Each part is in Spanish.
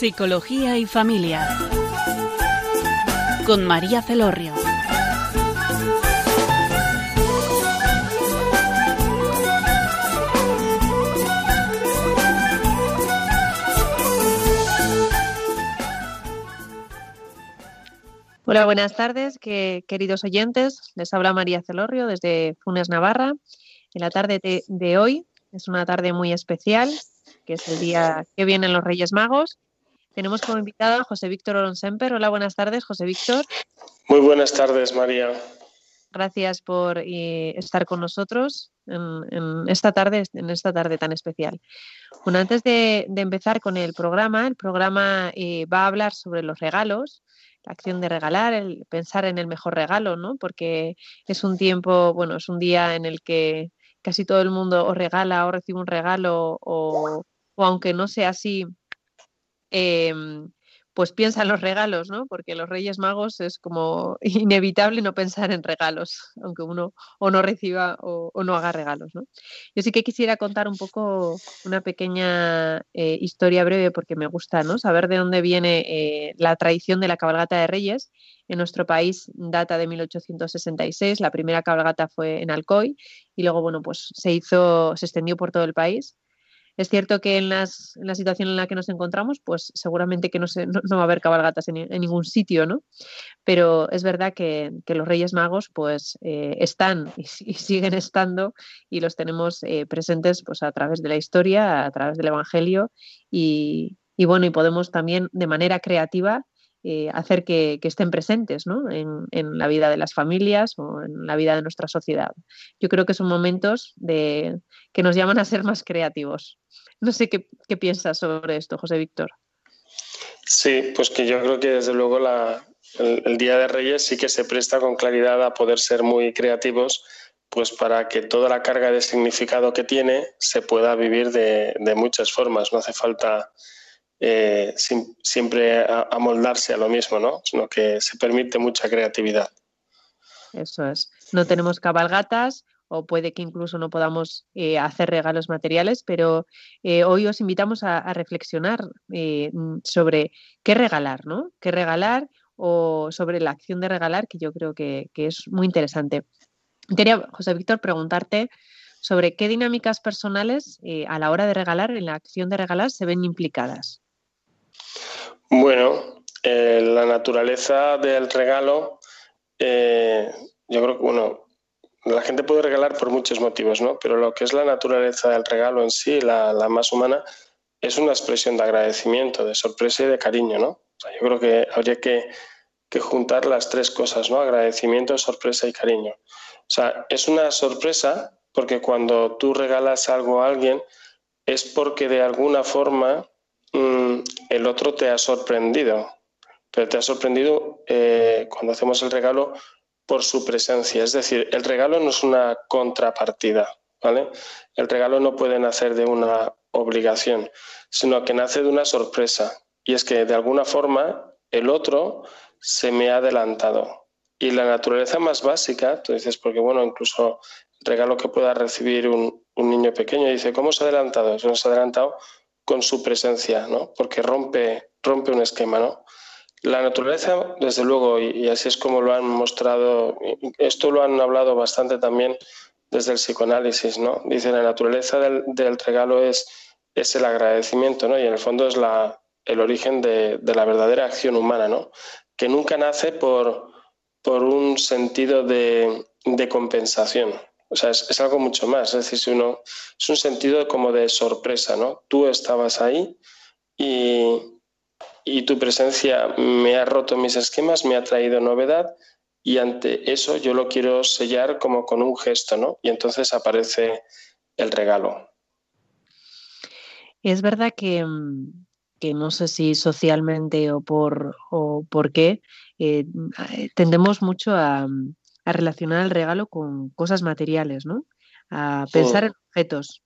Psicología y Familia. Con María Celorrio. Hola, buenas tardes, queridos oyentes. Les habla María Celorrio desde Funes, Navarra. En la tarde de, hoy es una tarde muy especial, que es el día que vienen los Reyes Magos. Tenemos como invitado a José Víctor Oronsemper. Hola, buenas tardes, José Víctor. Muy buenas tardes, María. Gracias por eh, estar con nosotros en, esta tarde, en esta tarde tan especial. Bueno, antes de, empezar con el programa, el programa eh, va a hablar sobre los regalos la acción de regalar, el pensar en el mejor regalo, ¿no? Porque es un tiempo, bueno, es un día en el que casi todo el mundo o regala o recibe un regalo o, o aunque no sea así, eh, pues piensa en los regalos, ¿no? Porque los Reyes Magos es como inevitable no pensar en regalos, aunque uno o no reciba o, no haga regalos, ¿no? Yo sí que quisiera contar un poco una pequeña eh, historia breve porque me gusta, ¿no? Saber de dónde viene eh, la tradición de la cabalgata de Reyes. En nuestro país data de 1866, la primera cabalgata fue en Alcoy y luego, bueno, pues se hizo, se extendió por todo el país es cierto que en, las, la situación en la que nos encontramos, pues seguramente que no, no, va a haber cabalgatas en, ningún sitio, ¿no? Pero es verdad que, los Reyes Magos pues eh, están y, siguen estando y los tenemos eh, presentes pues a través de la historia, a través del Evangelio y bueno, y podemos también de manera creativa eh, hacer que, estén presentes en, la vida de las familias o en la vida de nuestra sociedad. Yo creo que son momentos que nos llaman a ser más creativos. No sé qué, piensas sobre esto, José Víctor. Sí, pues que yo creo que desde luego el, Día de Reyes sí que se presta con claridad a poder ser muy creativos pues para que toda la carga de significado que tiene se pueda vivir de muchas formas. No hace falta eh, siempre amoldarse a, lo mismo, ¿no? Sino que se permite mucha creatividad. Eso es. No tenemos cabalgatas o puede que incluso no podamos eh, hacer regalos materiales, pero eh, hoy os invitamos a, reflexionar sobre qué regalar, ¿no? ¿Qué regalar? o sobre la acción de regalar, que yo creo que es muy interesante. Quería, José Víctor, preguntarte sobre qué dinámicas personales a la hora de regalar, en la acción de regalar, se ven implicadas. Bueno, eh, la naturaleza del regalo, eh, yo creo que, bueno, la gente puede regalar por muchos motivos, ¿no? Pero lo que es la naturaleza del regalo en sí, la, más humana, es una expresión de agradecimiento, de sorpresa y de cariño, ¿no? yo creo que habría que, juntar las tres cosas, ¿no? Agradecimiento, sorpresa y cariño. O sea, es una sorpresa porque cuando tú regalas algo a alguien es porque de alguna forma Mm, el otro te ha sorprendido, pero te ha sorprendido eh, cuando hacemos el regalo por su presencia. Es decir, el regalo no es una contrapartida, ¿vale? El regalo no puede nacer de una obligación, sino que nace de una sorpresa. Y es que de alguna forma el otro se me ha adelantado. Y la naturaleza más básica, tú dices, porque bueno, incluso el regalo que pueda recibir un, un niño pequeño, dice, ¿cómo se ha adelantado? Se nos ha adelantado con su presencia, ¿no? porque rompe, rompe un esquema. ¿no? La naturaleza, desde luego, y, así es como lo han mostrado, esto lo han hablado bastante también desde el psicoanálisis, ¿no? Dice, la naturaleza del, regalo es, es el agradecimiento, ¿no? Y en el fondo es la, el origen de, de, la verdadera acción humana, ¿no? Que nunca nace por, por un sentido de, de compensación, o sea, es, algo mucho más. Es decir, uno, es un sentido como de sorpresa, ¿no? Tú estabas ahí y, tu presencia me ha roto mis esquemas, me ha traído novedad y ante eso yo lo quiero sellar como con un gesto, ¿no? Y entonces aparece el regalo. Es verdad que, no sé si socialmente o por, o por qué, eh, tendemos mucho a, a relacionar el regalo con cosas materiales, ¿no? A pensar en objetos.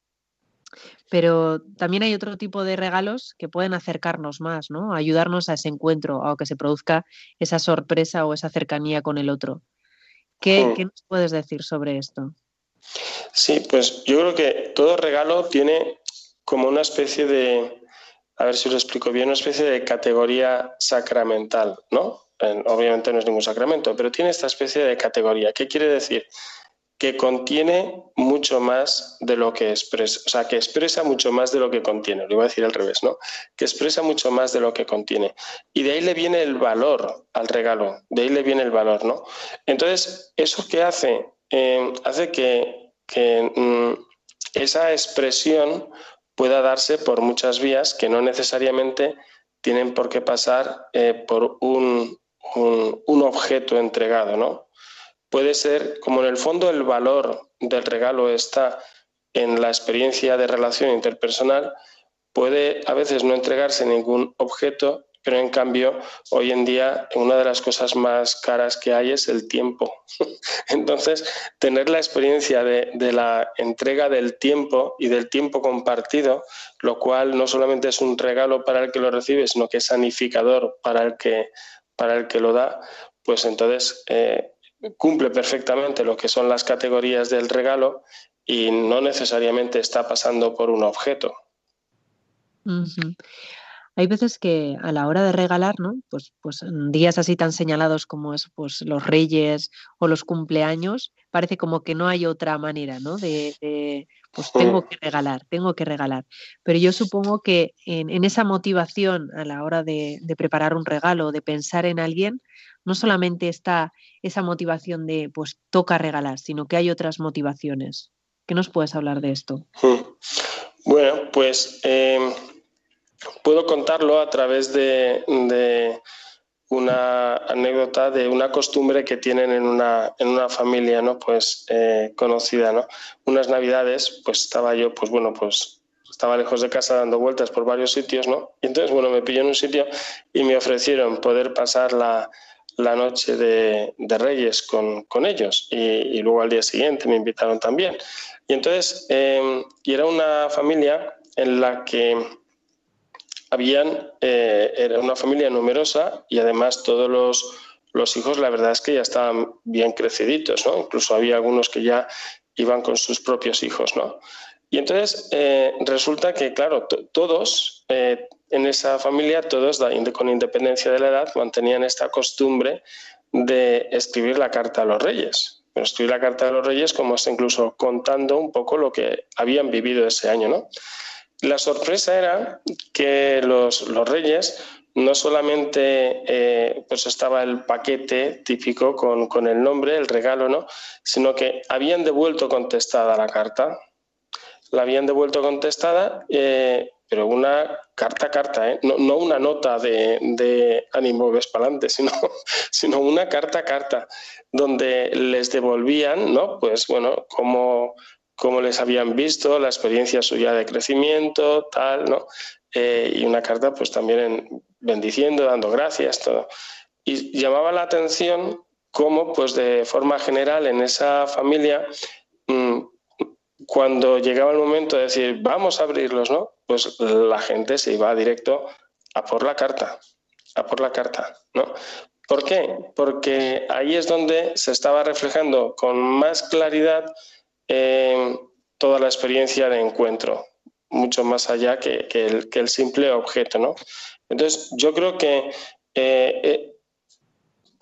Pero también hay otro tipo de regalos que pueden acercarnos más, ¿no? ayudarnos a ese encuentro, a que se produzca esa sorpresa o esa cercanía con el otro. ¿Qué, ¿qué nos puedes decir sobre esto? Sí, pues yo creo que todo regalo tiene como una especie de, a ver si lo explico bien, una especie de categoría sacramental, ¿no? Obviamente no es ningún sacramento, pero tiene esta especie de categoría. ¿Qué quiere decir? Que contiene mucho más de lo que expresa, o sea, que expresa mucho más de lo que contiene, lo iba a decir al revés, ¿no? Que expresa mucho más de lo que contiene. Y de ahí le viene el valor al regalo, de ahí le viene el valor, ¿no? Entonces, ¿eso qué hace? Eh, hace que, mm, esa expresión pueda darse por muchas vías que no necesariamente tienen por qué pasar eh, por un, un, objeto entregado, ¿no? Puede ser, como en el fondo el valor del regalo está en la experiencia de relación interpersonal, puede a veces no entregarse ningún objeto pero en cambio hoy en día una de las cosas más caras que hay es el tiempo. Entonces, tener la experiencia de, la entrega del tiempo y del tiempo compartido, lo cual no solamente es un regalo para el que lo recibe, sino que es sanificador para el que, para el que lo da, pues entonces eh, cumple perfectamente lo que son las categorías del regalo y no necesariamente está pasando por un objeto. Hay veces que a la hora de regalar, ¿no? Pues, pues en días así tan señalados como es pues, los reyes o los cumpleaños, parece como que no hay otra manera, ¿no? De, pues tengo que regalar, tengo que regalar. Pero yo supongo que en, esa motivación a la hora de, preparar un regalo, de pensar en alguien, no solamente está esa motivación de pues toca regalar, sino que hay otras motivaciones. ¿Qué nos puedes hablar de esto? Bueno, pues em, puedo contarlo a través de, una anécdota de una costumbre que tienen en una, en una familia ¿no? pues, eh, conocida. ¿no? Unas navidades, pues estaba yo, pues bueno, pues estaba lejos de casa dando vueltas por varios sitios, ¿no? Y entonces, bueno, me pilló en un sitio y me ofrecieron poder pasar la, noche de, Reyes con, ellos y, luego al día siguiente me invitaron también. Y entonces, eh, y era una familia en la que habían, eh, era una familia numerosa y además todos los, los, hijos, la verdad es que ya estaban bien creciditos, ¿no? Incluso había algunos que ya iban con sus propios hijos, ¿no? Y entonces eh, resulta que, claro, todos eh, en esa familia, todos con independencia de la edad, mantenían esta costumbre de escribir la carta a los reyes. Pero escribir la carta a los reyes como está incluso contando un poco lo que habían vivido ese año, ¿no? La sorpresa era que los, reyes no solamente eh, pues estaba el paquete típico con, el nombre, el regalo, ¿no? sino que habían devuelto contestada la carta. La habían devuelto contestada, eh, pero una carta carta, ¿eh? no, una nota de, de ánimo vespalante, sino, sino una carta carta, donde les devolvían, ¿no? Pues bueno, como cómo les habían visto, la experiencia suya de crecimiento, tal, ¿no? Eh, y una carta pues también bendiciendo, dando gracias, todo. Y llamaba la atención cómo pues de forma general en esa familia, mm, cuando llegaba el momento de decir, vamos a abrirlos, ¿no? Pues la gente se iba directo a por la carta, a por la carta, ¿no? ¿Por qué? Porque ahí es donde se estaba reflejando con más claridad toda la experiencia de encuentro, mucho más allá que, el, simple objeto. ¿no? Entonces, yo creo que eh, eh,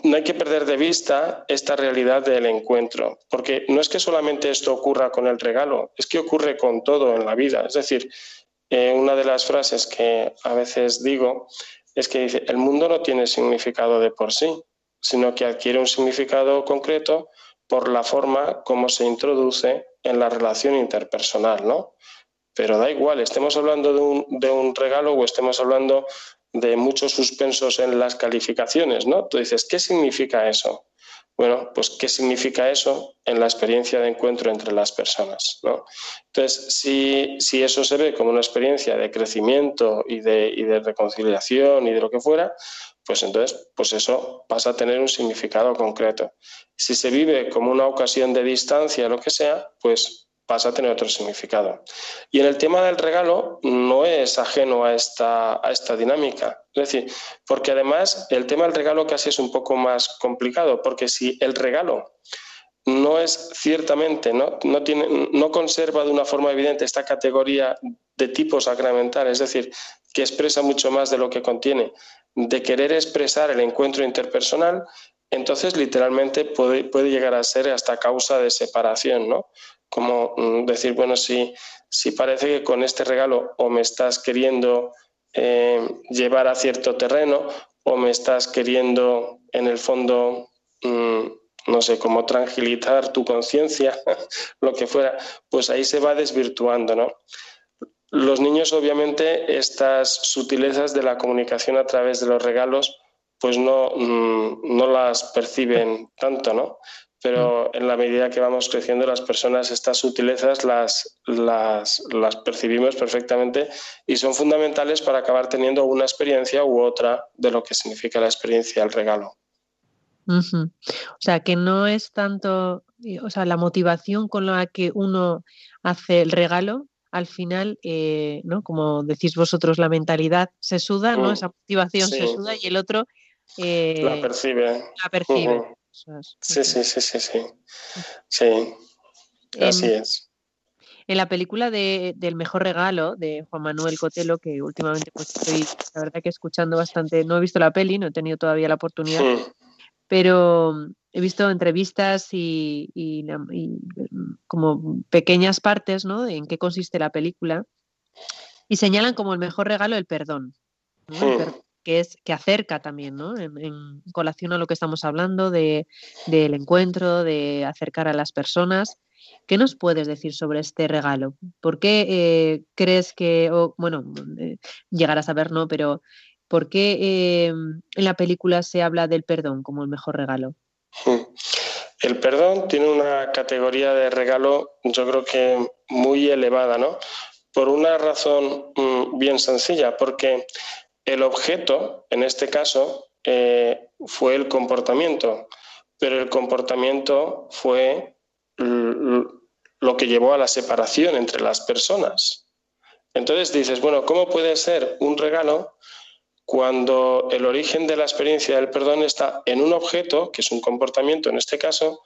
no hay que perder de vista esta realidad del encuentro, porque no es que solamente esto ocurra con el regalo, es que ocurre con todo en la vida. Es decir, eh, una de las frases que a veces digo es que dice, el mundo no tiene significado de por sí, sino que adquiere un significado concreto por la forma como se introduce en la relación interpersonal, ¿no? Pero da igual, estemos hablando de un, de un regalo o estemos hablando de muchos suspensos en las calificaciones, ¿no? Tú dices, ¿qué significa eso? Bueno, pues ¿qué significa eso en la experiencia de encuentro entre las personas? ¿no? Entonces, si, si, eso se ve como una experiencia de crecimiento y de, y de reconciliación y de lo que fuera, pues entonces pues eso pasa a tener un significado concreto. Si se vive como una ocasión de distancia, lo que sea, pues pasa a tener otro significado. Y en el tema del regalo no es ajeno a esta, a esta dinámica. Es decir, porque además el tema del regalo casi es un poco más complicado, porque si el regalo no es ciertamente, no, no, tiene, no conserva de una forma evidente esta categoría de tipo sacramental, es decir, que expresa mucho más de lo que contiene, de querer expresar el encuentro interpersonal, entonces literalmente puede, llegar a ser hasta causa de separación, ¿no? Como mm, decir, bueno, si, si parece que con este regalo o me estás queriendo eh, llevar a cierto terreno o me estás queriendo en el fondo, mm, no sé, como tranquilizar tu conciencia, lo que fuera, pues ahí se va desvirtuando, ¿no? Los niños, obviamente, estas sutilezas de la comunicación a través de los regalos, pues no, mm, no las perciben tanto, ¿no? Pero mm. en la medida que vamos creciendo, las personas estas sutilezas las, las, las percibimos perfectamente y son fundamentales para acabar teniendo una experiencia u otra de lo que significa la experiencia del regalo. O sea, que no es tanto, o sea, la motivación con la que uno hace el regalo, al final, eh, ¿no? Como decís vosotros, la mentalidad se suda, ¿no? Mm, Esa motivación se suda y el otro eh, la percibe. La percibe. Sí, sí, sí, sí, sí. Sí, así es. En la película de, del mejor regalo de Juan Manuel Cotelo, que últimamente pues estoy, la verdad que escuchando bastante, no he visto la peli, no he tenido todavía la oportunidad, pero he visto entrevistas y, como pequeñas partes, ¿no? En qué consiste la película. Y señalan como el mejor regalo el perdón. que es que acerca también, ¿no? En, colación a lo que estamos hablando de, del encuentro, de acercar a las personas. ¿Qué nos puedes decir sobre este regalo? ¿Por qué eh, crees que, o, bueno, eh, llegar a saber, no, pero ¿por qué eh, en la película se habla del perdón como el mejor regalo? El perdón tiene una categoría de regalo, yo creo que muy elevada, ¿no? Por una razón mm, bien sencilla, porque el objeto, en este caso, eh, fue el comportamiento, pero el comportamiento fue lo que llevó a la separación entre las personas. Entonces dices, bueno, ¿cómo puede ser un regalo cuando el origen de la experiencia del perdón está en un objeto, que es un comportamiento en este caso,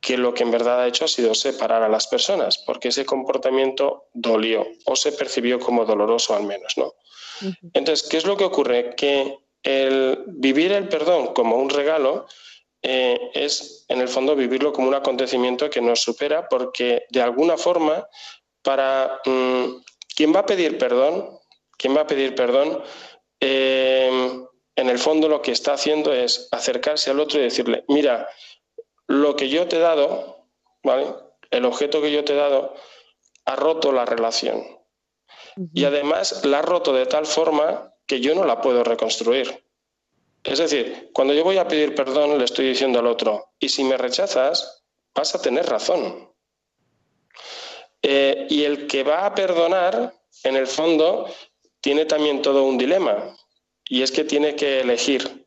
que lo que en verdad ha hecho ha sido separar a las personas, porque ese comportamiento dolió o se percibió como doloroso al menos, ¿no? Entonces, ¿qué es lo que ocurre? Que el vivir el perdón como un regalo eh, es, en el fondo, vivirlo como un acontecimiento que nos supera, porque de alguna forma, para mm, quien va a pedir perdón, quien va a pedir perdón, eh, en el fondo lo que está haciendo es acercarse al otro y decirle, mira, lo que yo te he dado, ¿vale? El objeto que yo te he dado ha roto la relación. Y además la ha roto de tal forma que yo no la puedo reconstruir. Es decir, cuando yo voy a pedir perdón, le estoy diciendo al otro, y si me rechazas, vas a tener razón. Eh, y el que va a perdonar, en el fondo, tiene también todo un dilema, y es que tiene que elegir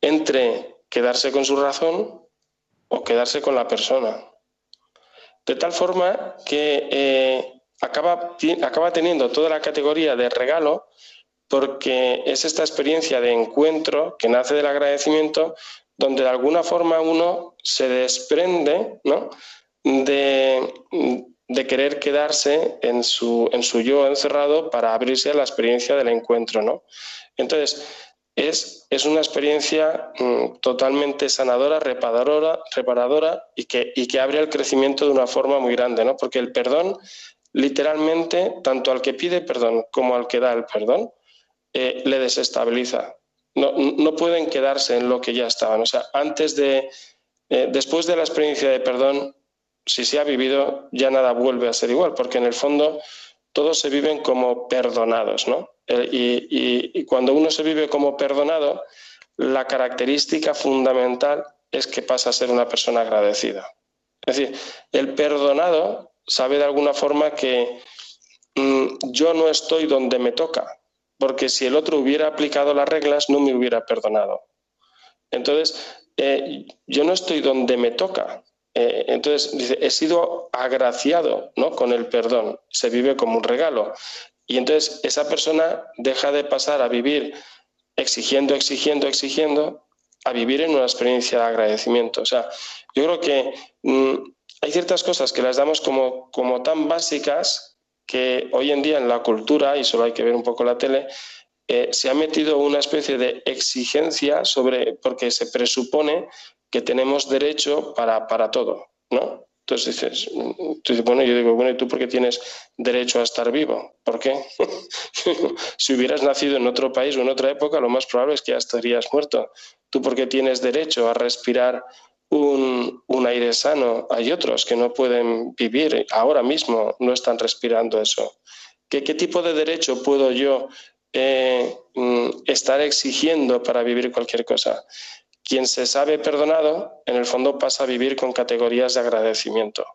entre quedarse con su razón o quedarse con la persona. De tal forma que eh, acaba, acaba teniendo toda la categoría de regalo porque es esta experiencia de encuentro que nace del agradecimiento donde de alguna forma uno se desprende de, de, querer quedarse en su, en su yo encerrado para abrirse a la experiencia del encuentro. ¿no? Entonces, es, es una experiencia mm, totalmente sanadora, reparadora, reparadora y, que, y que abre el crecimiento de una forma muy grande, ¿no? porque el perdón literalmente, tanto al que pide perdón como al que da el perdón, eh, le desestabiliza. No, no, pueden quedarse en lo que ya estaban. O sea, antes de, eh, después de la experiencia de perdón, si se ha vivido, ya nada vuelve a ser igual, porque en el fondo todos se viven como perdonados, ¿no? Y, y cuando uno se vive como perdonado, la característica fundamental es que pasa a ser una persona agradecida. Es decir, el perdonado sabe de alguna forma que mm, yo no estoy donde me toca, porque si el otro hubiera aplicado las reglas no me hubiera perdonado. Entonces, eh, yo no estoy donde me toca. Eh, entonces, dice, he sido agraciado ¿no? con el perdón, se vive como un regalo. Y entonces esa persona deja de pasar a vivir exigiendo, exigiendo, exigiendo, a vivir en una experiencia de agradecimiento. O sea, yo creo que mm, hay ciertas cosas que las damos como, como tan básicas que hoy en día en la cultura, y solo hay que ver un poco la tele, eh, se ha metido una especie de exigencia sobre, porque se presupone que tenemos derecho para, para todo, ¿no? Entonces dices, bueno, yo digo, bueno, ¿y tú por qué tienes derecho a estar vivo? ¿Por qué? si hubieras nacido en otro país o en otra época, lo más probable es que ya estarías muerto. ¿Tú por qué tienes derecho a respirar un, aire sano? Hay otros que no pueden vivir, ahora mismo no están respirando eso. ¿Qué, qué tipo de derecho puedo yo eh, mm, estar exigiendo para vivir cualquier cosa? Quien se sabe perdonado, en el fondo pasa a vivir con categorías de agradecimiento.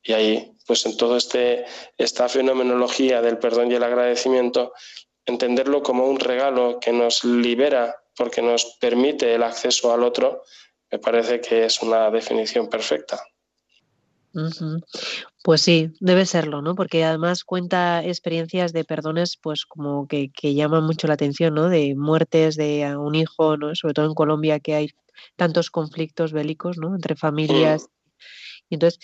Y ahí, pues en todo este esta fenomenología del perdón y el agradecimiento, entenderlo como un regalo que nos libera porque nos permite el acceso al otro, me parece que es una definición perfecta. Pues sí, debe serlo, ¿no? Porque además cuenta experiencias de perdones, pues como que, llaman mucho la atención, ¿no? De muertes de un hijo, ¿no? Sobre todo en Colombia que hay tantos conflictos bélicos, ¿no? Entre familias. Y entonces,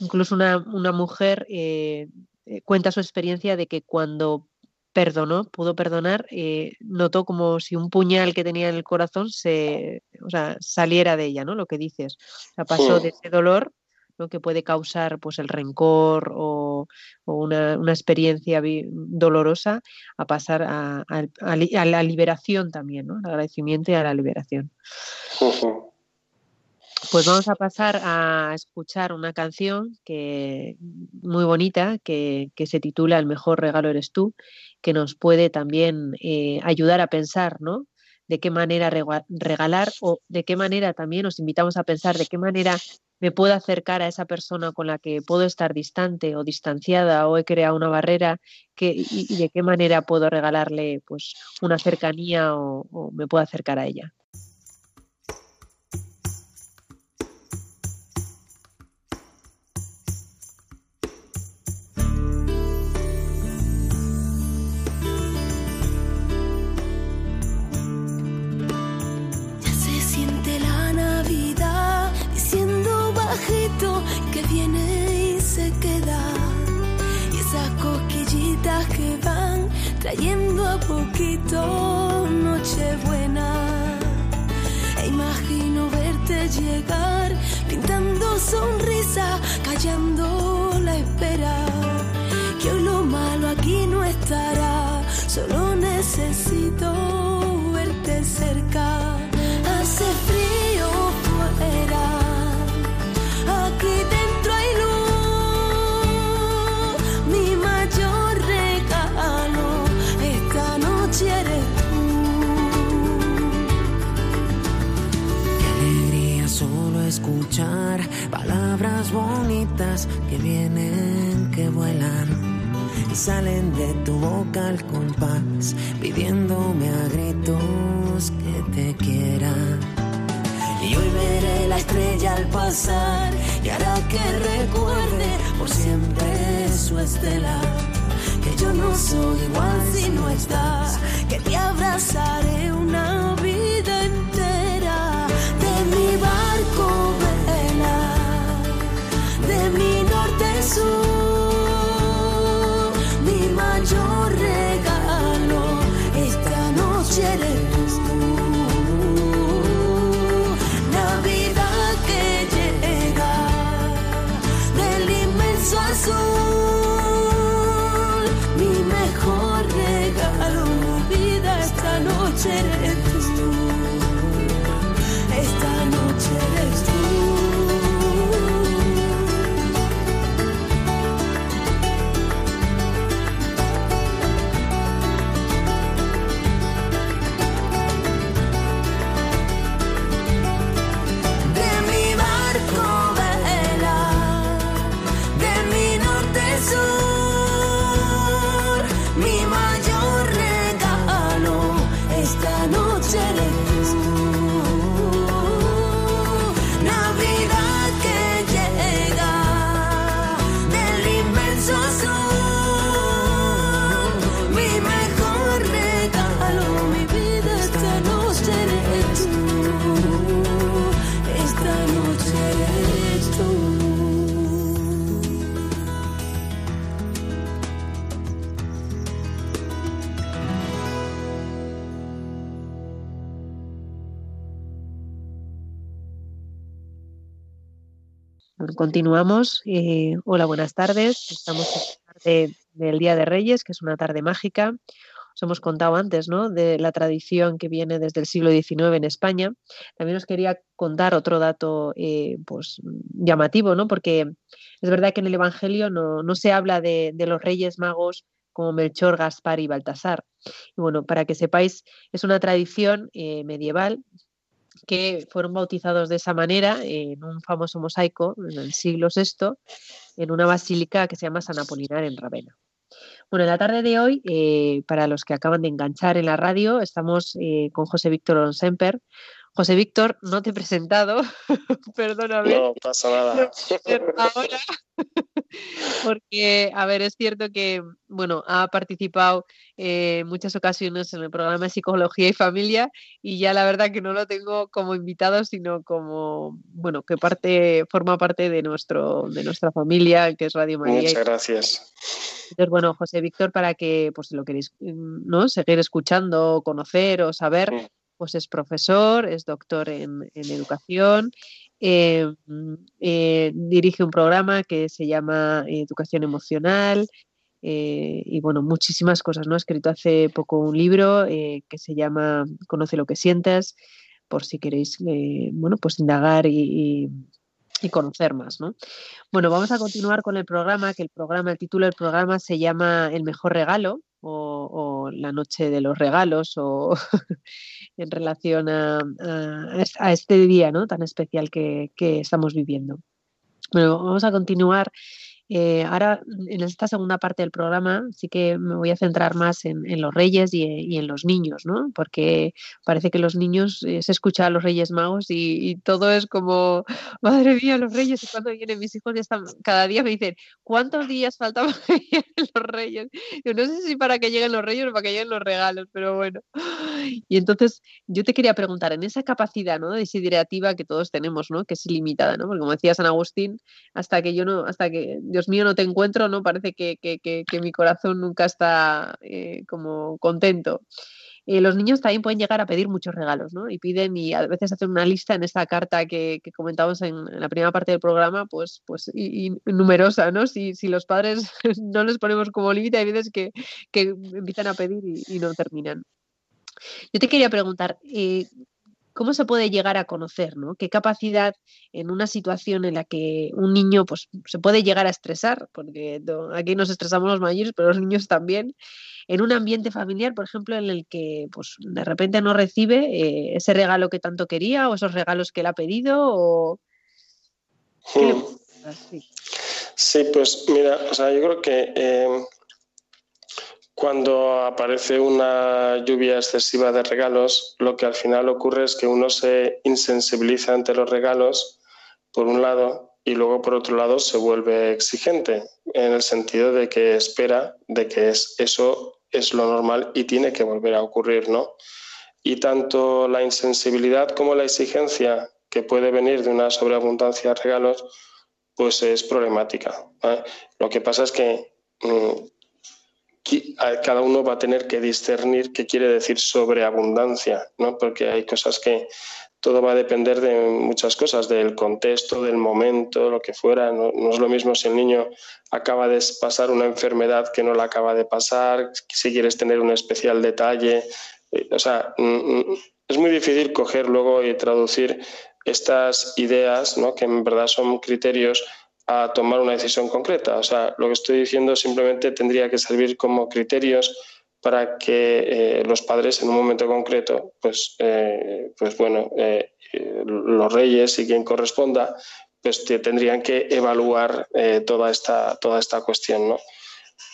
incluso una, mujer eh, eh, cuenta su experiencia de que cuando perdonó, pudo perdonar, eh, notó como si un puñal que tenía en el corazón se, o sea, saliera de ella, ¿no? Lo que dices. O sea, pasó de ese dolor que puede causar pues, el rencor o, una, experiencia dolorosa a pasar a, la liberación también, ¿no? al agradecimiento y a la liberación. Pues vamos a pasar a escuchar una canción que muy bonita que, se titula El mejor regalo eres tú, que nos puede también eh, ayudar a pensar, ¿no? De qué manera regalar o de qué manera también nos invitamos a pensar de qué manera me puedo acercar a esa persona con la que puedo estar distante o distanciada o he creado una barrera que, y, de qué manera puedo regalarle pues una cercanía o me puedo acercar a ella. Trayendo a poquito Nochebuena. E imagino verte llegar, pintando sonrisa, callando la espera. Que hoy lo malo aquí no estará, solo necesito verte cerca. Palabras bonitas que vienen, que vuelan y salen de tu boca al compás, pidiéndome a gritos que te quiera. Y hoy veré la estrella al pasar y hará que recuerde por siempre su estela. Que yo no soy igual si no estás, que te abrazaré una vida Jesus. Continuamos. Eh, hola, buenas tardes. Estamos en tarde del Día de Reyes, que es una tarde mágica. Os hemos contado antes, ¿no? De la tradición que viene desde el siglo XIX en España. También os quería contar otro dato, eh, pues, llamativo, ¿no? Porque es verdad que en el Evangelio no, se habla de, los Reyes Magos como Melchor, Gaspar y Baltasar. Bueno, para que sepáis, es una tradición eh, medieval que fueron bautizados de esa manera en un famoso mosaico en el siglo VI en una basílica que se llama San Apolinar en Ravenna. Bueno, en la tarde de hoy, eh, para los que acaban de enganchar en la radio, estamos eh, con José Víctor Onsemper, José Víctor, no te he presentado, perdóname. No pasa nada. ahora, porque, a ver, es cierto que, bueno, ha participado eh, en muchas ocasiones en el programa de Psicología y Familia y ya la verdad que no lo tengo como invitado, sino como, bueno, que parte, forma parte de, nuestro, de nuestra familia, que es Radio María. Muchas gracias. Entonces, bueno, José Víctor, para que, pues, si lo queréis, mm, ¿no? Seguir escuchando, conocer o saber. Pues es profesor, es doctor en, educación, eh, eh, dirige un programa que se llama Educación Emocional eh, y bueno, muchísimas cosas, ¿no? Ha escrito hace poco un libro que se llama Conoce lo que sientas, por si queréis, bueno, pues indagar y, y conocer más, ¿no? Bueno, vamos a continuar con el programa, que el programa, el título del programa se llama El mejor regalo o, la noche de los regalos o en relación a, este día ¿no? tan especial que, que estamos viviendo. Bueno, vamos a continuar eh, ahora, en esta segunda parte del programa, sí que me voy a centrar más en, los reyes y, en los niños, ¿no? Porque parece que los niños eh, se escucha a los reyes magos y, todo es como, madre mía, los reyes. Y cuando vienen mis hijos, ya están, cada día me dicen, ¿cuántos días faltan para que lleguen los reyes? Yo no sé si para que lleguen los reyes o para que lleguen los regalos, pero bueno. Y entonces, yo te quería preguntar, en esa capacidad ¿no? desiderativa que todos tenemos, ¿no? Que es ilimitada, ¿no? Porque como decía San Agustín, hasta que yo no, hasta que yo mío, no te encuentro, ¿no? Parece que, mi corazón nunca está eh, como contento. Eh, los niños también pueden llegar a pedir muchos regalos, ¿no? Y piden y a veces hacen una lista en esta carta que, comentamos en, la primera parte del programa, pues, pues y, numerosa, ¿no? Si, los padres no les ponemos como límite, hay veces que, empiezan a pedir y, no terminan. Yo te quería preguntar, eh, cómo se puede llegar a conocer, ¿no? ¿Qué capacidad en una situación en la que un niño pues, se puede llegar a estresar? Porque aquí nos estresamos los mayores, pero los niños también. En un ambiente familiar, por ejemplo, en el que pues, de repente no recibe eh, ese regalo que tanto quería o esos regalos que él ha pedido o... Hmm. Sí. pues mira, o sea, yo creo que eh, cuando aparece una lluvia excesiva de regalos, lo que al final ocurre es que uno se insensibiliza ante los regalos, por un lado, y luego por otro lado se vuelve exigente, en el sentido de que espera de que es, eso es lo normal y tiene que volver a ocurrir, ¿no? Y tanto la insensibilidad como la exigencia que puede venir de una sobreabundancia de regalos, pues es problemática. Lo que pasa es que mm, cada uno va a tener que discernir qué quiere decir sobreabundancia, ¿no? porque hay cosas que todo va a depender de muchas cosas, del contexto, del momento, lo que fuera. No, es lo mismo si el niño acaba de pasar una enfermedad que no la acaba de pasar, si quieres tener un especial detalle. Eh, o sea, mm, mm, es muy difícil coger luego y traducir estas ideas, ¿no? que en verdad son criterios a tomar una decisión concreta. O sea, lo que estoy diciendo simplemente tendría que servir como criterios para que eh, los padres en un momento concreto, pues, eh, pues bueno, eh, los reyes y quien corresponda, pues tendrían que evaluar toda, esta, toda esta cuestión, ¿no?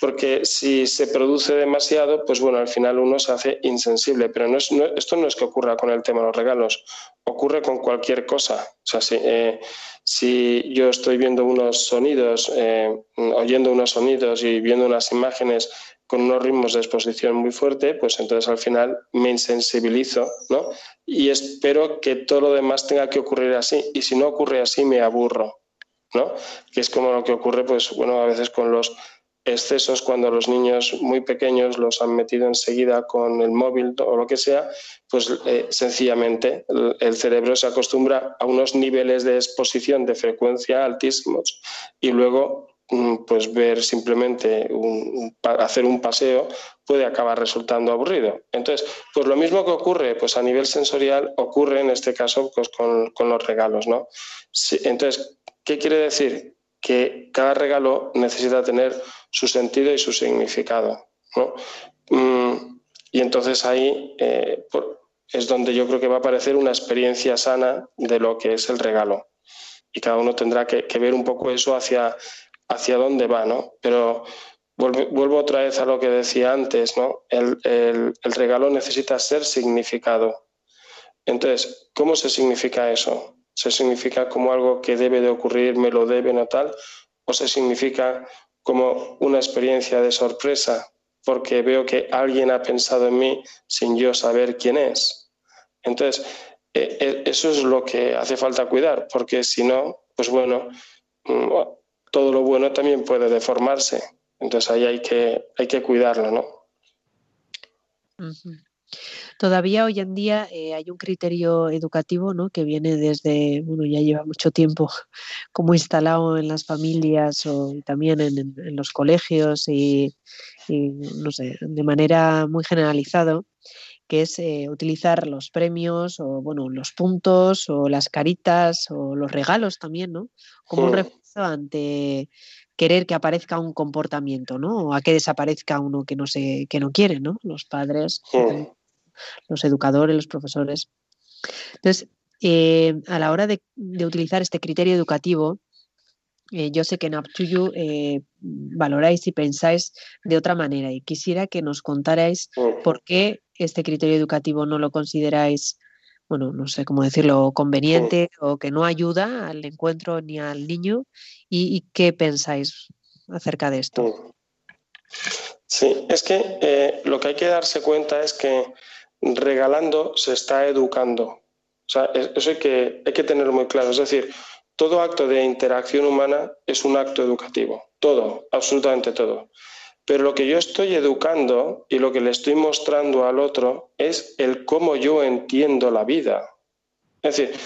Porque si se produce demasiado, pues bueno, al final uno se hace insensible. Pero no es, esto no es que ocurra con el tema de los regalos, ocurre con cualquier cosa. O sea, si, si yo estoy viendo unos sonidos, eh, oyendo unos sonidos y viendo unas imágenes con unos ritmos de exposición muy fuerte, pues entonces al final me insensibilizo, ¿no? Y espero que todo lo demás tenga que ocurrir así. Y si no ocurre así, me aburro, ¿no? Que es como lo que ocurre, pues bueno, a veces con los excesos cuando los niños muy pequeños los han metido enseguida con el móvil o lo que sea, pues eh, sencillamente el, cerebro se acostumbra a unos niveles de exposición de frecuencia altísimos y luego mm, pues ver simplemente hacer un paseo puede acabar resultando aburrido. Entonces, pues lo mismo que ocurre pues a nivel sensorial ocurre en este caso pues con, los regalos, ¿no? entonces, ¿qué quiere decir? Que cada regalo necesita tener su sentido y su significado, ¿no? Mm, y entonces ahí eh, es donde yo creo que va a aparecer una experiencia sana de lo que es el regalo. Y cada uno tendrá que, ver un poco eso hacia, hacia dónde va, ¿no? Pero vuelvo, otra vez a lo que decía antes, ¿no? El, el, regalo necesita ser significado. Entonces, ¿cómo se significa eso? ¿Se significa como algo que debe de ocurrir, me lo deben o tal? ¿O se significa como una experiencia de sorpresa porque veo que alguien ha pensado en mí sin yo saber quién es. Entonces, eh, eh, eso es lo que hace falta cuidar, porque si no, pues bueno, mm, todo lo bueno también puede deformarse. Entonces ahí hay que, hay que cuidarlo, ¿no? Todavía hoy en día eh, hay un criterio educativo ¿no? que viene desde, bueno, ya lleva mucho tiempo como instalado en las familias o también en, los colegios y, no sé, de manera muy generalizado, que es eh, utilizar los premios o, bueno, los puntos o las caritas o los regalos también, ¿no? Como un refuerzo ante querer que aparezca un comportamiento, ¿no? O a que desaparezca uno que no se, que no quiere, ¿no? Los padres los educadores, los profesores. Entonces, eh, a la hora de, utilizar este criterio educativo, eh, yo sé que en UpToYou eh, valoráis y pensáis de otra manera y quisiera que nos contarais por qué este criterio educativo no lo consideráis, bueno, no sé cómo decirlo, conveniente o que no ayuda al encuentro ni al niño y, qué pensáis acerca de esto. Sí, es que lo que hay que darse cuenta es que regalando se está educando. O sea, eso hay que, hay que tenerlo muy claro. Es decir, todo acto de interacción humana es un acto educativo. Todo, absolutamente todo. Pero lo que yo estoy educando y lo que le estoy mostrando al otro es el cómo yo entiendo la vida. Es decir,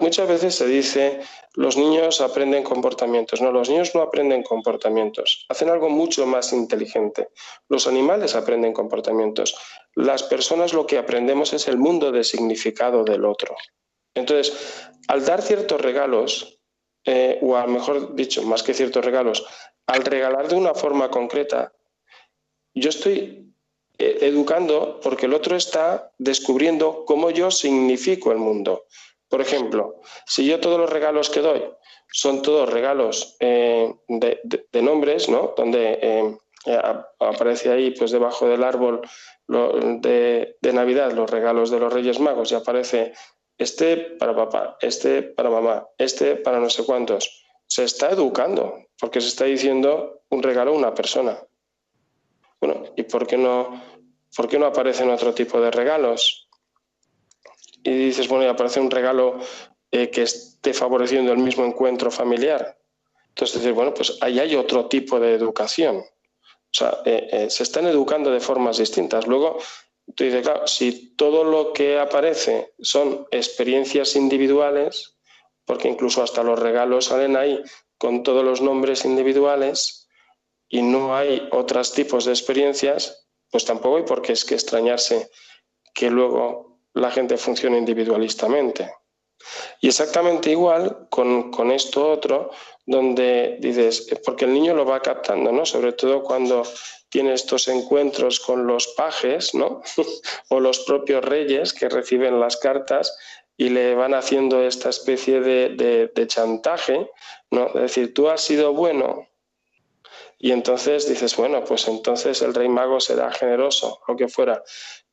muchas veces se dice, los niños aprenden comportamientos. No, los niños no aprenden comportamientos, hacen algo mucho más inteligente. Los animales aprenden comportamientos. Las personas lo que aprendemos es el mundo de significado del otro. Entonces, al dar ciertos regalos, eh, o a mejor dicho, más que ciertos regalos, al regalar de una forma concreta, yo estoy eh, educando porque el otro está descubriendo cómo yo significo el mundo. Por ejemplo, si yo todos los regalos que doy son todos regalos eh, de, nombres, ¿no? Donde eh, aparece ahí, pues debajo del árbol de, Navidad, los regalos de los Reyes Magos y aparece este para papá, este para mamá, este para no sé cuántos. Se está educando porque se está diciendo un regalo a una persona. Bueno, ¿y por qué no, por qué no aparecen otro tipo de regalos? Y dices, bueno, y aparece un regalo eh, que esté favoreciendo el mismo encuentro familiar. Entonces dices, bueno, pues ahí hay otro tipo de educación. O sea, eh, eh, se están educando de formas distintas. Luego, tú dices, claro, si todo lo que aparece son experiencias individuales, porque incluso hasta los regalos salen ahí con todos los nombres individuales, y no hay otros tipos de experiencias, pues tampoco hay por qué es que extrañarse que luego la gente funcione individualistamente. Y exactamente igual con, con, esto otro, donde dices, porque el niño lo va captando, ¿no? Sobre todo cuando tiene estos encuentros con los pajes, ¿no? o los propios reyes que reciben las cartas y le van haciendo esta especie de, de, de chantaje, ¿no? Es decir, tú has sido bueno, y entonces dices, bueno, pues entonces el rey mago será generoso, lo que fuera.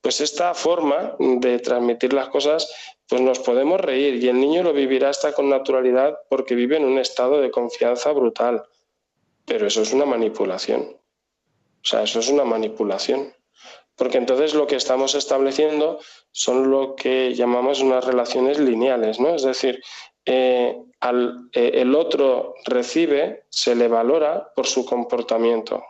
Pues esta forma de transmitir las cosas, pues nos podemos reír y el niño lo vivirá hasta con naturalidad porque vive en un estado de confianza brutal. Pero eso es una manipulación. O sea, eso es una manipulación. Porque entonces lo que estamos estableciendo son lo que llamamos unas relaciones lineales, ¿no? Es decir, eh, al, eh, el otro recibe, se le valora por su comportamiento.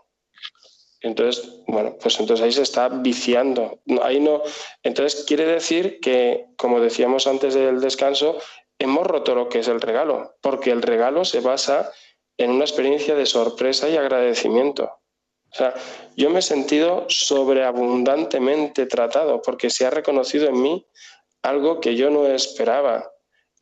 Entonces, bueno, pues entonces ahí se está viciando. Ahí no. Entonces quiere decir que, como decíamos antes del descanso, hemos roto lo que es el regalo, porque el regalo se basa en una experiencia de sorpresa y agradecimiento. O sea, yo me he sentido sobreabundantemente tratado porque se ha reconocido en mí algo que yo no esperaba.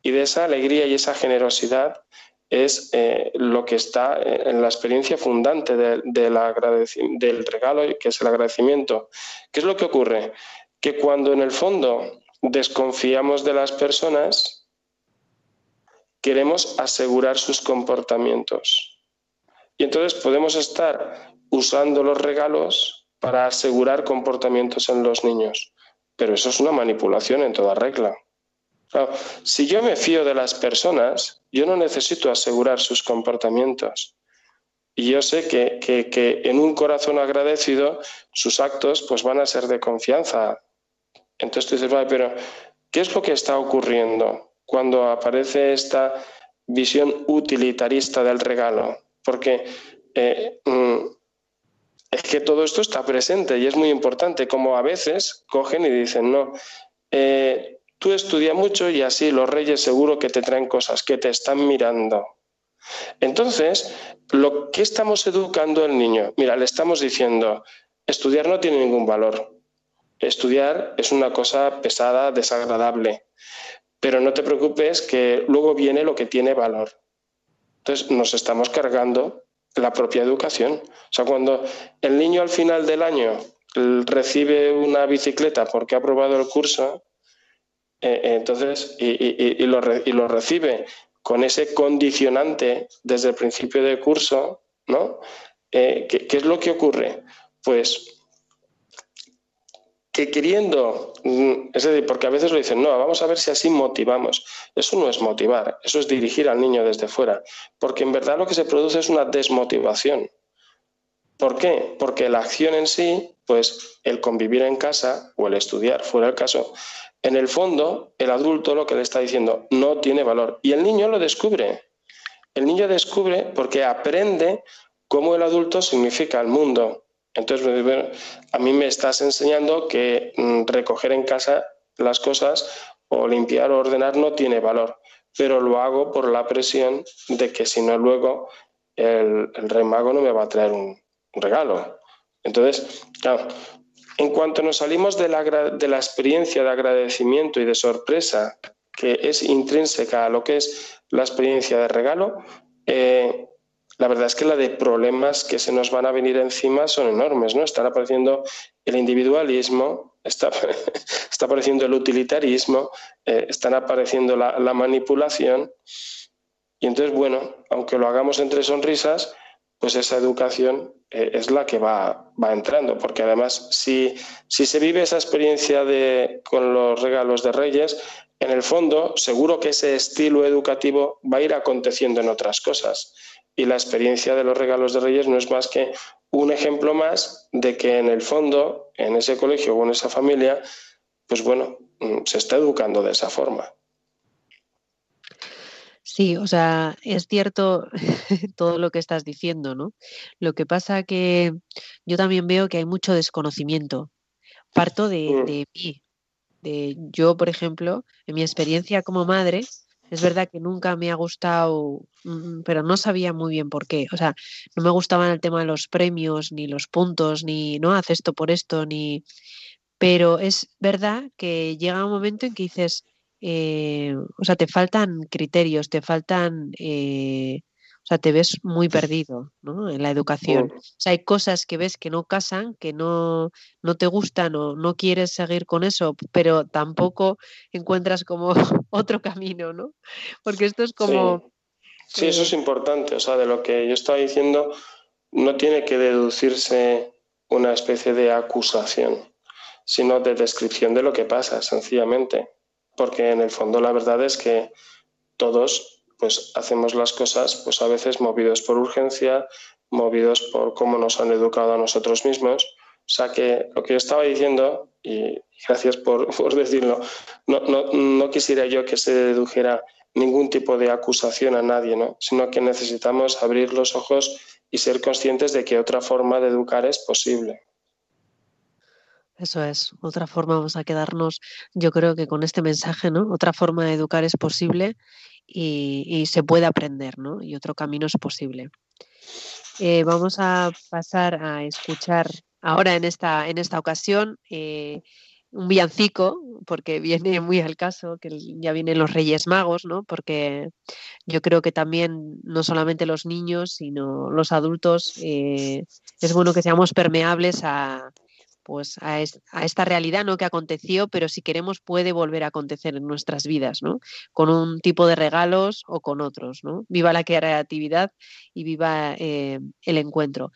Y de esa alegría y esa generosidad es eh, lo que está en la experiencia fundante del regalo, que es el agradecimiento. ¿Qué es lo que ocurre? Que cuando en el fondo desconfiamos de las personas, queremos asegurar sus comportamientos. Y entonces podemos estar usando los regalos para asegurar comportamientos en los niños. Pero eso es una manipulación en toda regla si yo me fío de las personas, yo no necesito asegurar sus comportamientos. Y yo sé que, que, en un corazón agradecido sus actos pues van a ser de confianza. Entonces tú dices, vale, pero ¿qué es lo que está ocurriendo cuando aparece esta visión utilitarista del regalo? Porque eh, mm, es que todo esto está presente y es muy importante, como a veces cogen y dicen, no, eh, Tú estudia mucho y así los reyes seguro que te traen cosas, que te están mirando. Entonces, lo que estamos educando al niño, mira, le estamos diciendo, estudiar no tiene ningún valor. Estudiar es una cosa pesada, desagradable, pero no te preocupes que luego viene lo que tiene valor. Entonces, nos estamos cargando la propia educación. O sea, cuando el niño al final del año recibe una bicicleta porque ha aprobado el curso, eh, entonces, y, lo, recibe con ese condicionante desde el principio del curso, ¿no? Eh, ¿qué, es lo que ocurre? Pues que queriendo, mm, es decir, porque a veces lo dicen, no, vamos a ver si así motivamos. Eso no es motivar, eso es dirigir al niño desde fuera, porque en verdad lo que se produce es una desmotivación. ¿Por qué? Porque la acción en sí, pues el convivir en casa o el estudiar, fuera el caso, en el fondo, el adulto lo que le está diciendo no tiene valor. Y el niño lo descubre. El niño descubre porque aprende cómo el adulto significa el mundo. Entonces, a mí me estás enseñando que mm, recoger en casa las cosas o limpiar o ordenar no tiene valor, pero lo hago por la presión de que si no luego el, rey mago no me va a traer un, un regalo. Entonces, claro, en cuanto nos salimos de la, experiencia de agradecimiento y de sorpresa que es intrínseca a lo que es la experiencia de regalo, eh, la verdad es que la de problemas que se nos van a venir encima son enormes, ¿no? Están apareciendo el individualismo, está, apareciendo el utilitarismo, eh, están apareciendo la, la, manipulación. Y entonces, bueno, aunque lo hagamos entre sonrisas, pues esa educación eh, es la que va, va, entrando, porque además si, si se vive esa experiencia de, con los regalos de Reyes, en el fondo seguro que ese estilo educativo va a ir aconteciendo en otras cosas. Y la experiencia de los regalos de Reyes no es más que un ejemplo más de que en el fondo, en ese colegio o en esa familia, pues bueno, mm, se está educando de esa forma. Sí, o sea, es cierto todo lo que estás diciendo, ¿no? Lo que pasa que yo también veo que hay mucho desconocimiento. Parto de, mm. de mí. De, yo, por ejemplo, en mi experiencia como madre, es verdad que nunca me ha gustado, mm, pero no sabía muy bien por qué. O sea, no me gustaban el tema de los premios, ni los puntos, ni no haz esto por esto, ni. Pero es verdad que llega un momento en que dices, eh, o sea, te faltan criterios, te faltan, eh, o sea, te ves muy perdido ¿no? en la educación. O sea, hay cosas que ves que no casan, que no, no te gustan o no quieres seguir con eso, pero tampoco encuentras como otro camino, ¿no? Porque esto es como... Sí. eso es importante, o sea, de lo que yo estaba diciendo, no tiene que deducirse una especie de acusación, sino de descripción de lo que pasa, sencillamente porque en el fondo la verdad es que todos pues hacemos las cosas pues a veces movidos por urgencia, movidos por cómo nos han educado a nosotros mismos. O sea que lo que yo estaba diciendo, y gracias por, decirlo, no, no, quisiera yo que se dedujera ningún tipo de acusación a nadie, ¿no? sino que necesitamos abrir los ojos y ser conscientes de que otra forma de educar es posible. Eso es, otra forma vamos a quedarnos, yo creo que con este mensaje, ¿no? Otra forma de educar es posible y, se puede aprender, ¿no? Y otro camino es posible. Eh, vamos a pasar a escuchar ahora en esta, en esta ocasión eh, un villancico, porque viene muy al caso, que ya vienen los Reyes Magos, ¿no? Porque yo creo que también no solamente los niños, sino los adultos, eh, es bueno que seamos permeables a, pues a, esta realidad ¿no? que aconteció, pero si queremos puede volver a acontecer en nuestras vidas, ¿no? Con un tipo de regalos o con otros, ¿no? Viva la creatividad y viva eh, el encuentro.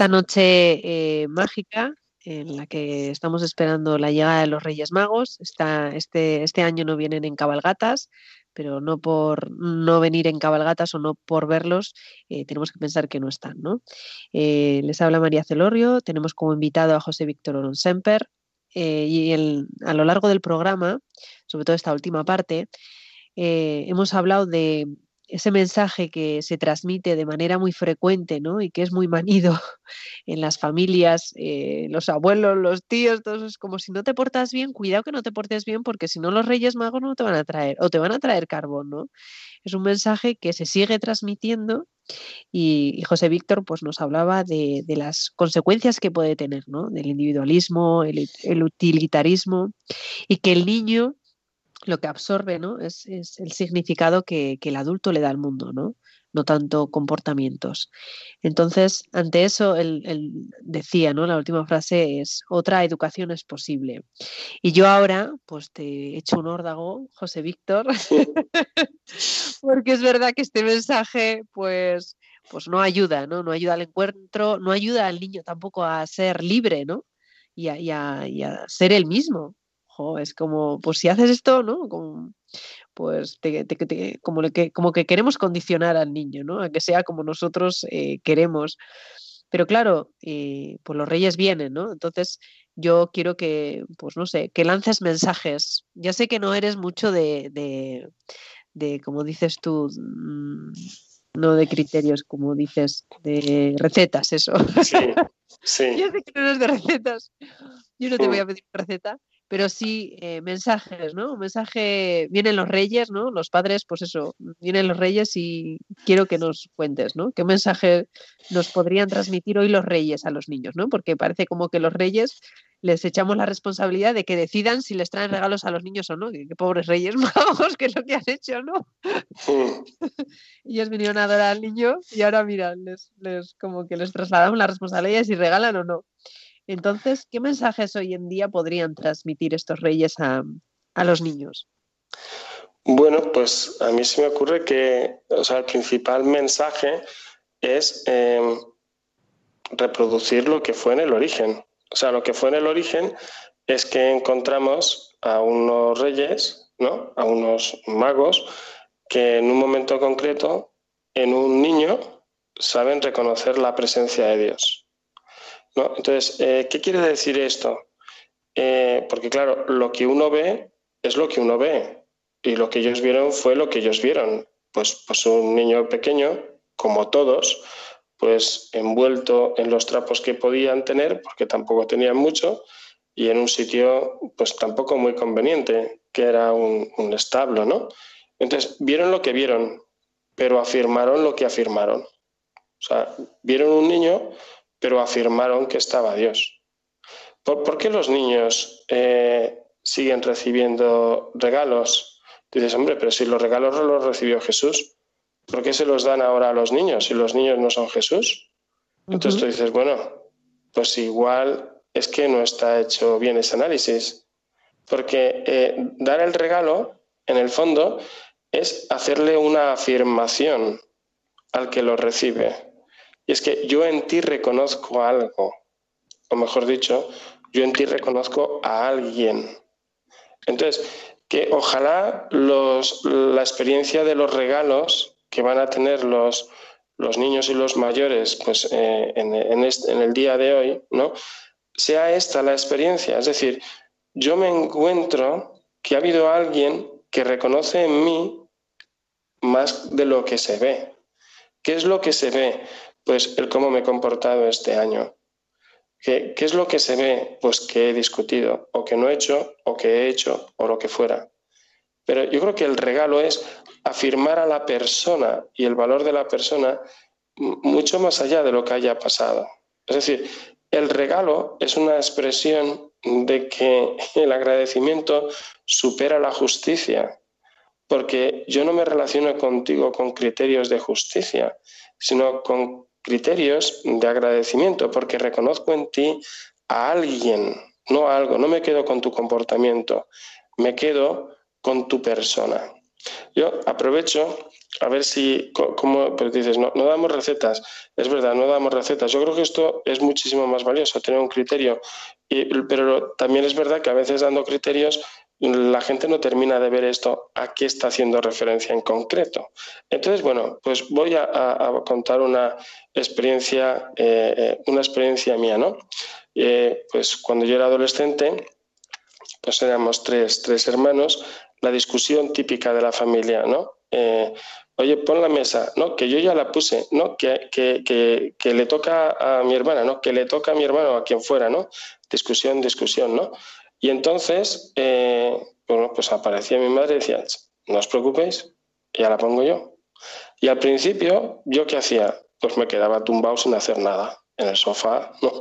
Esta noche eh, mágica en la que estamos esperando la llegada de los Reyes Magos. este, este año no vienen en cabalgatas, pero no por no venir en cabalgatas o no por verlos, eh, tenemos que pensar que no están. ¿no? Eh, les habla María Celorrio, tenemos como invitado a José Víctor Oronsemper eh, y a lo largo del programa, sobre todo esta última parte, hemos hablado de ese mensaje que se transmite de manera muy frecuente ¿no? y que es muy manido en las familias, eh, los abuelos, los tíos, todos es como si no te portas bien, cuidado que no te portes bien porque si no los Reyes Magos no te van a traer o te van a traer carbón, ¿no? Es un mensaje que se sigue transmitiendo y, José Víctor pues, nos hablaba de, las consecuencias que puede tener, ¿no? Del individualismo, el, el utilitarismo y que el niño lo que absorbe ¿no? es, el significado que, el adulto le da al mundo, ¿no? no tanto comportamientos. Entonces, ante eso, él, decía, ¿no? La última frase es, otra educación es posible. Y yo ahora, pues te echo un órdago, José Víctor, porque es verdad que este mensaje, pues, pues no ayuda, ¿no? No ayuda al encuentro, no ayuda al niño tampoco a ser libre, ¿no? y a ser el mismo es como, pues si haces esto, ¿no? Como, pues como, que, como que queremos condicionar al niño, ¿no? A que sea como nosotros eh, queremos. Pero claro, eh, pues los reyes vienen, ¿no? Entonces yo quiero que, pues no sé, que lances mensajes. Ya sé que no eres mucho de, de, como dices tú, mm, no de criterios, como dices, de recetas, eso. Sí, sí. Yo sé que no eres de recetas. Yo no te voy a pedir receta, pero sí eh, mensajes, ¿no? Un mensaje, vienen los reyes, ¿no? Los padres, pues eso, vienen los reyes y quiero que nos cuentes, ¿no? ¿Qué mensaje nos podrían transmitir hoy los reyes a los niños, ¿no? Porque parece como que los reyes les echamos la responsabilidad de que decidan si les traen regalos a los niños o no. Qué, pobres reyes magos, que es lo que han hecho, ¿no? Ellos vinieron a adorar al niño y ahora, mira, les, les, como que les trasladamos la responsabilidad de si regalan o no. Entonces, ¿qué mensajes hoy en día podrían transmitir estos reyes a, los niños? Bueno, pues a mí se me ocurre que o sea, el principal mensaje es em, reproducir lo que fue en el origen. O sea, lo que fue en el origen es que encontramos a unos reyes, ¿no? a unos magos, que en un momento concreto, en un niño, saben reconocer la presencia de Dios. Entonces, eh, ¿qué quiere decir esto? Eh, porque claro, lo que uno ve es lo que uno ve y lo que ellos vieron fue lo que ellos vieron. Pues, pues un niño pequeño, como todos, pues envuelto en los trapos que podían tener, porque tampoco tenían mucho, y en un sitio pues tampoco muy conveniente, que era un, un establo, ¿no? Entonces, vieron lo que vieron, pero afirmaron lo que afirmaron. O sea, vieron un niño pero afirmaron que estaba Dios. ¿Por, qué los niños eh, siguen recibiendo regalos? Dices, hombre, pero si los regalos los recibió Jesús, ¿por qué se los dan ahora a los niños si los niños no son Jesús? Entonces tú dices, bueno, pues igual es que no está hecho bien ese análisis, porque eh, dar el regalo, en el fondo, es hacerle una afirmación al que lo recibe. Y es que yo en ti reconozco algo, o mejor dicho, yo en ti reconozco a alguien. Entonces, que ojalá la experiencia de los regalos que van a tener los, los niños y los mayores pues, eh, en, en, el día de hoy, ¿no? sea esta la experiencia. Es decir, yo me encuentro que ha habido alguien que reconoce en mí más de lo que se ve. ¿Qué es lo que se ve? Pues el cómo me he comportado este año. ¿Qué, es lo que se ve? Pues que he discutido, o que no he hecho, o que he hecho, o lo que fuera. Pero yo creo que el regalo es afirmar a la persona y el valor de la persona mucho más allá de lo que haya pasado. Es decir, el regalo es una expresión de que el agradecimiento supera la justicia, porque yo no me relaciono contigo con criterios de justicia, sino con criterios de agradecimiento, porque reconozco en ti a alguien, no a algo, no me quedo con tu comportamiento, me quedo con tu persona. Yo aprovecho a ver si, como, pero dices, no, no damos recetas. Es verdad, no damos recetas. Yo creo que esto es muchísimo más valioso, tener un criterio. pero también es verdad que a veces dando criterios la gente no termina de ver esto a qué está haciendo referencia en concreto. Entonces, bueno, pues voy a, contar una experiencia, eh, eh, una experiencia mía, ¿no? Eh, pues cuando yo era adolescente, pues éramos tres, tres hermanos, la discusión típica de la familia, ¿no? oye, pon la mesa, no, que yo ya la puse, no, que, que, que, que, le toca a mi hermana, no, que le toca a mi hermano o a quien fuera, ¿no? Discusión, discusión, ¿no? Y entonces, eh, bueno, pues aparecía mi madre y decía, no os preocupéis, ya la pongo yo. Y al principio, ¿yo qué hacía? Pues me quedaba tumbado sin hacer nada en el sofá, ¿no?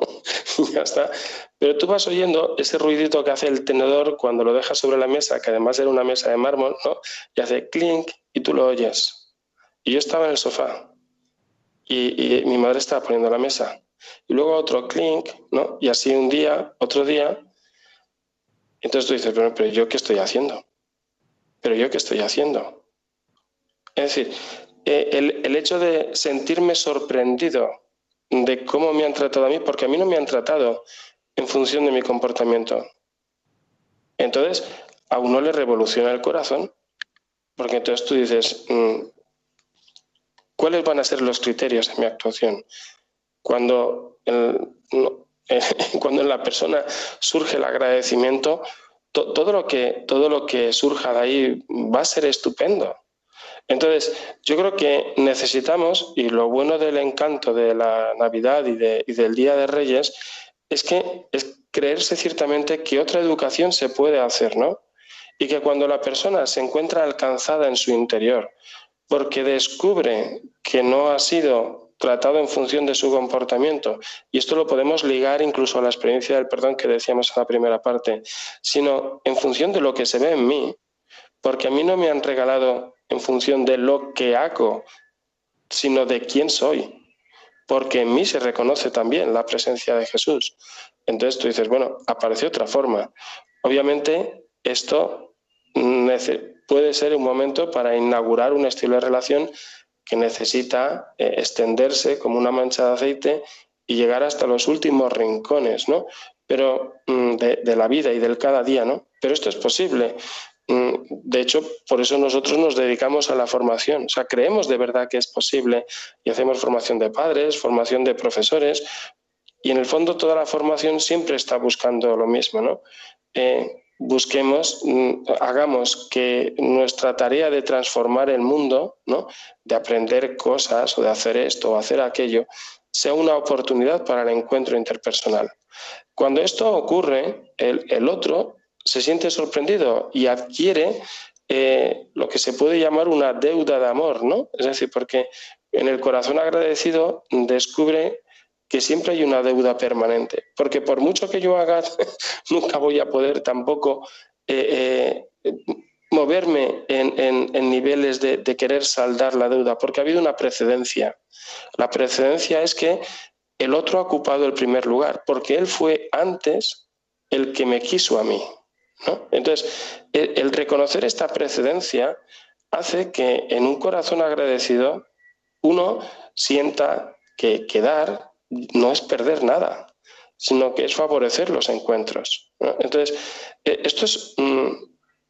ya está. Pero tú vas oyendo ese ruidito que hace el tenedor cuando lo dejas sobre la mesa, que además era una mesa de mármol, ¿no? Y hace clink y tú lo oyes. Y yo estaba en el sofá y, y mi madre estaba poniendo la mesa. Y luego otro clink, ¿no? Y así un día, otro día, entonces tú dices, pero yo qué estoy haciendo? ¿Pero yo qué estoy haciendo? Es decir, eh, el, hecho de sentirme sorprendido de cómo me han tratado a mí, porque a mí no me han tratado en función de mi comportamiento. Entonces, a uno le revoluciona el corazón, porque entonces tú dices, mm, ¿cuáles van a ser los criterios de mi actuación? Cuando el, cuando en la persona surge el agradecimiento, todo, lo que, todo lo que surja de ahí va a ser estupendo. Entonces, yo creo que necesitamos, y lo bueno del encanto de la Navidad y, del Día de Reyes, es que es creerse ciertamente que otra educación se puede hacer, ¿no? Y que cuando la persona se encuentra alcanzada en su interior, porque descubre que no ha sido tratado en función de su comportamiento. Y esto lo podemos ligar incluso a la experiencia del perdón que decíamos en la primera parte, sino en función de lo que se ve en mí, porque a mí no me han regalado en función de lo que hago, sino de quién soy, porque en mí se reconoce también la presencia de Jesús. Entonces tú dices, bueno, aparece otra forma. Obviamente esto puede ser un momento para inaugurar un estilo de relación que necesita eh, extenderse como una mancha de aceite y llegar hasta los últimos rincones, ¿no? Pero mm, de, la vida y del cada día, ¿no? Pero esto es posible. Mm, de hecho, por eso nosotros nos dedicamos a la formación. O sea, creemos de verdad que es posible y hacemos formación de padres, formación de profesores, y en el fondo toda la formación siempre está buscando lo mismo, ¿no? Eh, busquemos, mm, hagamos que nuestra tarea de transformar el mundo, ¿no? de aprender cosas o de hacer esto o hacer aquello, sea una oportunidad para el encuentro interpersonal. Cuando esto ocurre, el, otro se siente sorprendido y adquiere eh, lo que se puede llamar una deuda de amor, ¿no? Es decir, porque en el corazón agradecido descubre que siempre hay una deuda permanente, porque por mucho que yo haga, nunca voy a poder tampoco eh, eh, moverme en, niveles de, querer saldar la deuda, porque ha habido una precedencia. La precedencia es que el otro ha ocupado el primer lugar, porque él fue antes el que me quiso a mí. Entonces, el, reconocer esta precedencia hace que en un corazón agradecido uno sienta que, que dar no es perder nada, sino que es favorecer los encuentros. Entonces, eh, esto es, mm,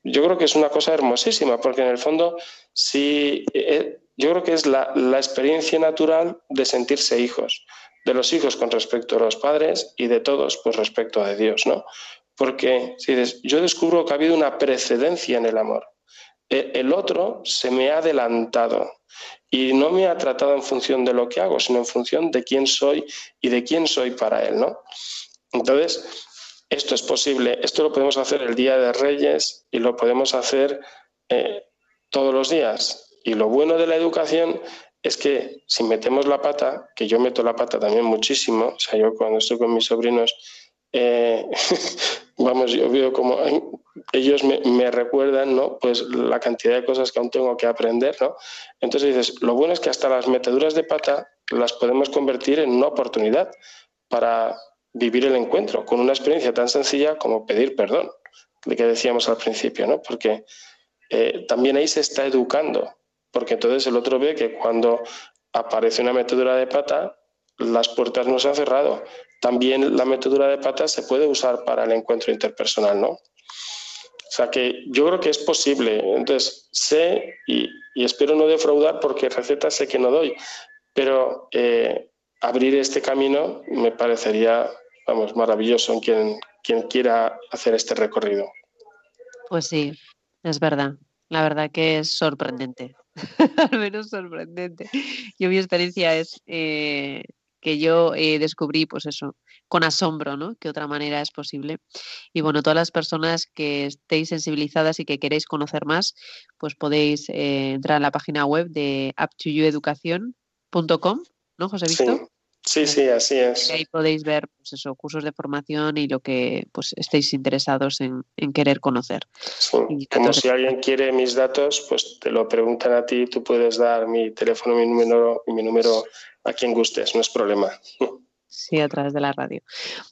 yo creo que es una cosa hermosísima, porque en el fondo sí, eh, yo creo que es la, experiencia natural de sentirse hijos, de los hijos con respecto a los padres y de todos pues respecto a Dios, ¿no? Porque si yo descubro que ha habido una precedencia en el amor. El otro se me ha adelantado y no me ha tratado en función de lo que hago, sino en función de quién soy y de quién soy para él, ¿no? Entonces, esto es posible, esto lo podemos hacer el Día de Reyes y lo podemos hacer eh, todos los días. Y lo bueno de la educación es que si metemos la pata, que yo meto la pata también muchísimo, o sea, yo cuando estoy con mis sobrinos, eh, vamos, yo veo como ellos me, recuerdan, ¿no? Pues la cantidad de cosas que aún tengo que aprender, ¿no? Entonces dices, lo bueno es que hasta las meteduras de pata las podemos convertir en una oportunidad para vivir el encuentro con una experiencia tan sencilla como pedir perdón, de que decíamos al principio, ¿no? Porque eh, también ahí se está educando porque entonces el otro ve que cuando aparece una metedura de pata, las puertas no se han cerrado. También la metedura de pata se puede usar para el encuentro interpersonal, ¿no? O sea que yo creo que es posible. Entonces, sé y, espero no defraudar porque recetas sé que no doy, pero eh, abrir este camino me parecería, vamos, maravilloso en quien, quien quiera hacer este recorrido. Pues sí, es verdad. La verdad que es sorprendente, al menos sorprendente. Yo mi experiencia es eh, que yo eh, descubrí, pues eso, con asombro, ¿no? Que otra manera es posible. Y bueno, todas las personas que estéis sensibilizadas y que queréis conocer más, pues podéis eh, entrar a la página web de up2youeducación.com, ¿no, José Víctor? Sí. Sí, así es. ahí podéis ver pues eso, cursos de formación y lo que pues estéis interesados en, querer conocer. Como si alguien quiere mis datos, pues te lo preguntan a ti, tú puedes dar mi teléfono, mi número y mi número a quien gustes, no es problema. Sí, a través de la radio.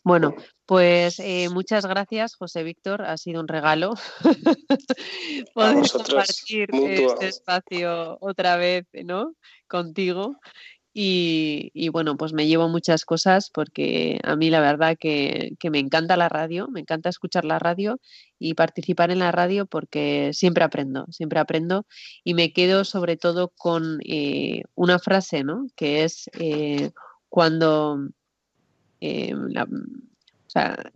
Bueno, pues eh, muchas gracias, José Víctor. Ha sido un regalo poder compartir este espacio otra vez, ¿no? Contigo. Y, bueno, pues me llevo muchas cosas porque a mí la verdad que, me encanta la radio, me encanta escuchar la radio y participar en la radio porque siempre aprendo, siempre aprendo y me quedo sobre todo con eh, una frase, ¿no? Que es eh, cuando eh, o sea,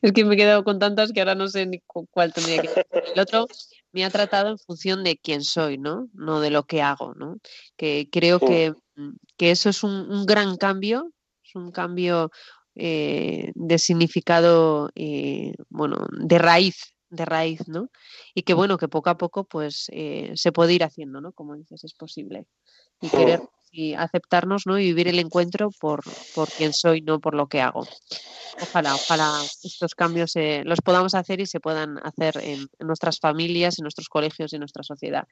es que me he quedado con tantas que ahora no sé ni cuál tendría que ser. El otro me ha tratado en función de quién soy, ¿no? No de lo que hago, ¿no? Que creo que, mm, eso es un, gran cambio, es un cambio eh, de significado, eh, bueno, de raíz, de raíz, ¿no? Y que bueno, que poco a poco pues se puede ir haciendo, ¿no? Como dices, es posible. Y querer y aceptarnos ¿no? y vivir el encuentro por, por quien soy, no por lo que hago. Ojalá, ojalá estos cambios los podamos hacer y se puedan hacer en, nuestras familias, en nuestros colegios y en nuestra sociedad.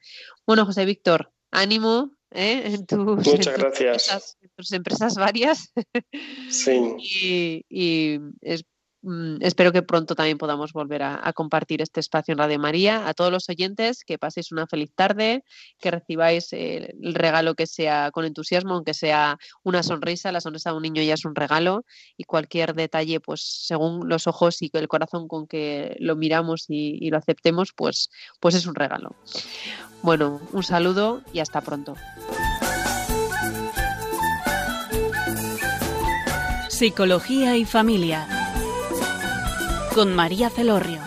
Bueno, José Víctor, ánimo ¿eh? en, tus, Muchas gracias. Empresas, empresas varias. Sí. y, y es, Mm, espero que pronto también podamos volver a, compartir este espacio en Radio María. A todos los oyentes, que paséis una feliz tarde, que recibáis el regalo que sea con entusiasmo, aunque sea una sonrisa. La sonrisa de un niño ya es un regalo y cualquier detalle, pues según los ojos y el corazón con que lo miramos y, lo aceptemos, pues, pues es un regalo. Bueno, un saludo y hasta pronto. Psicología y familia con María Celorrio.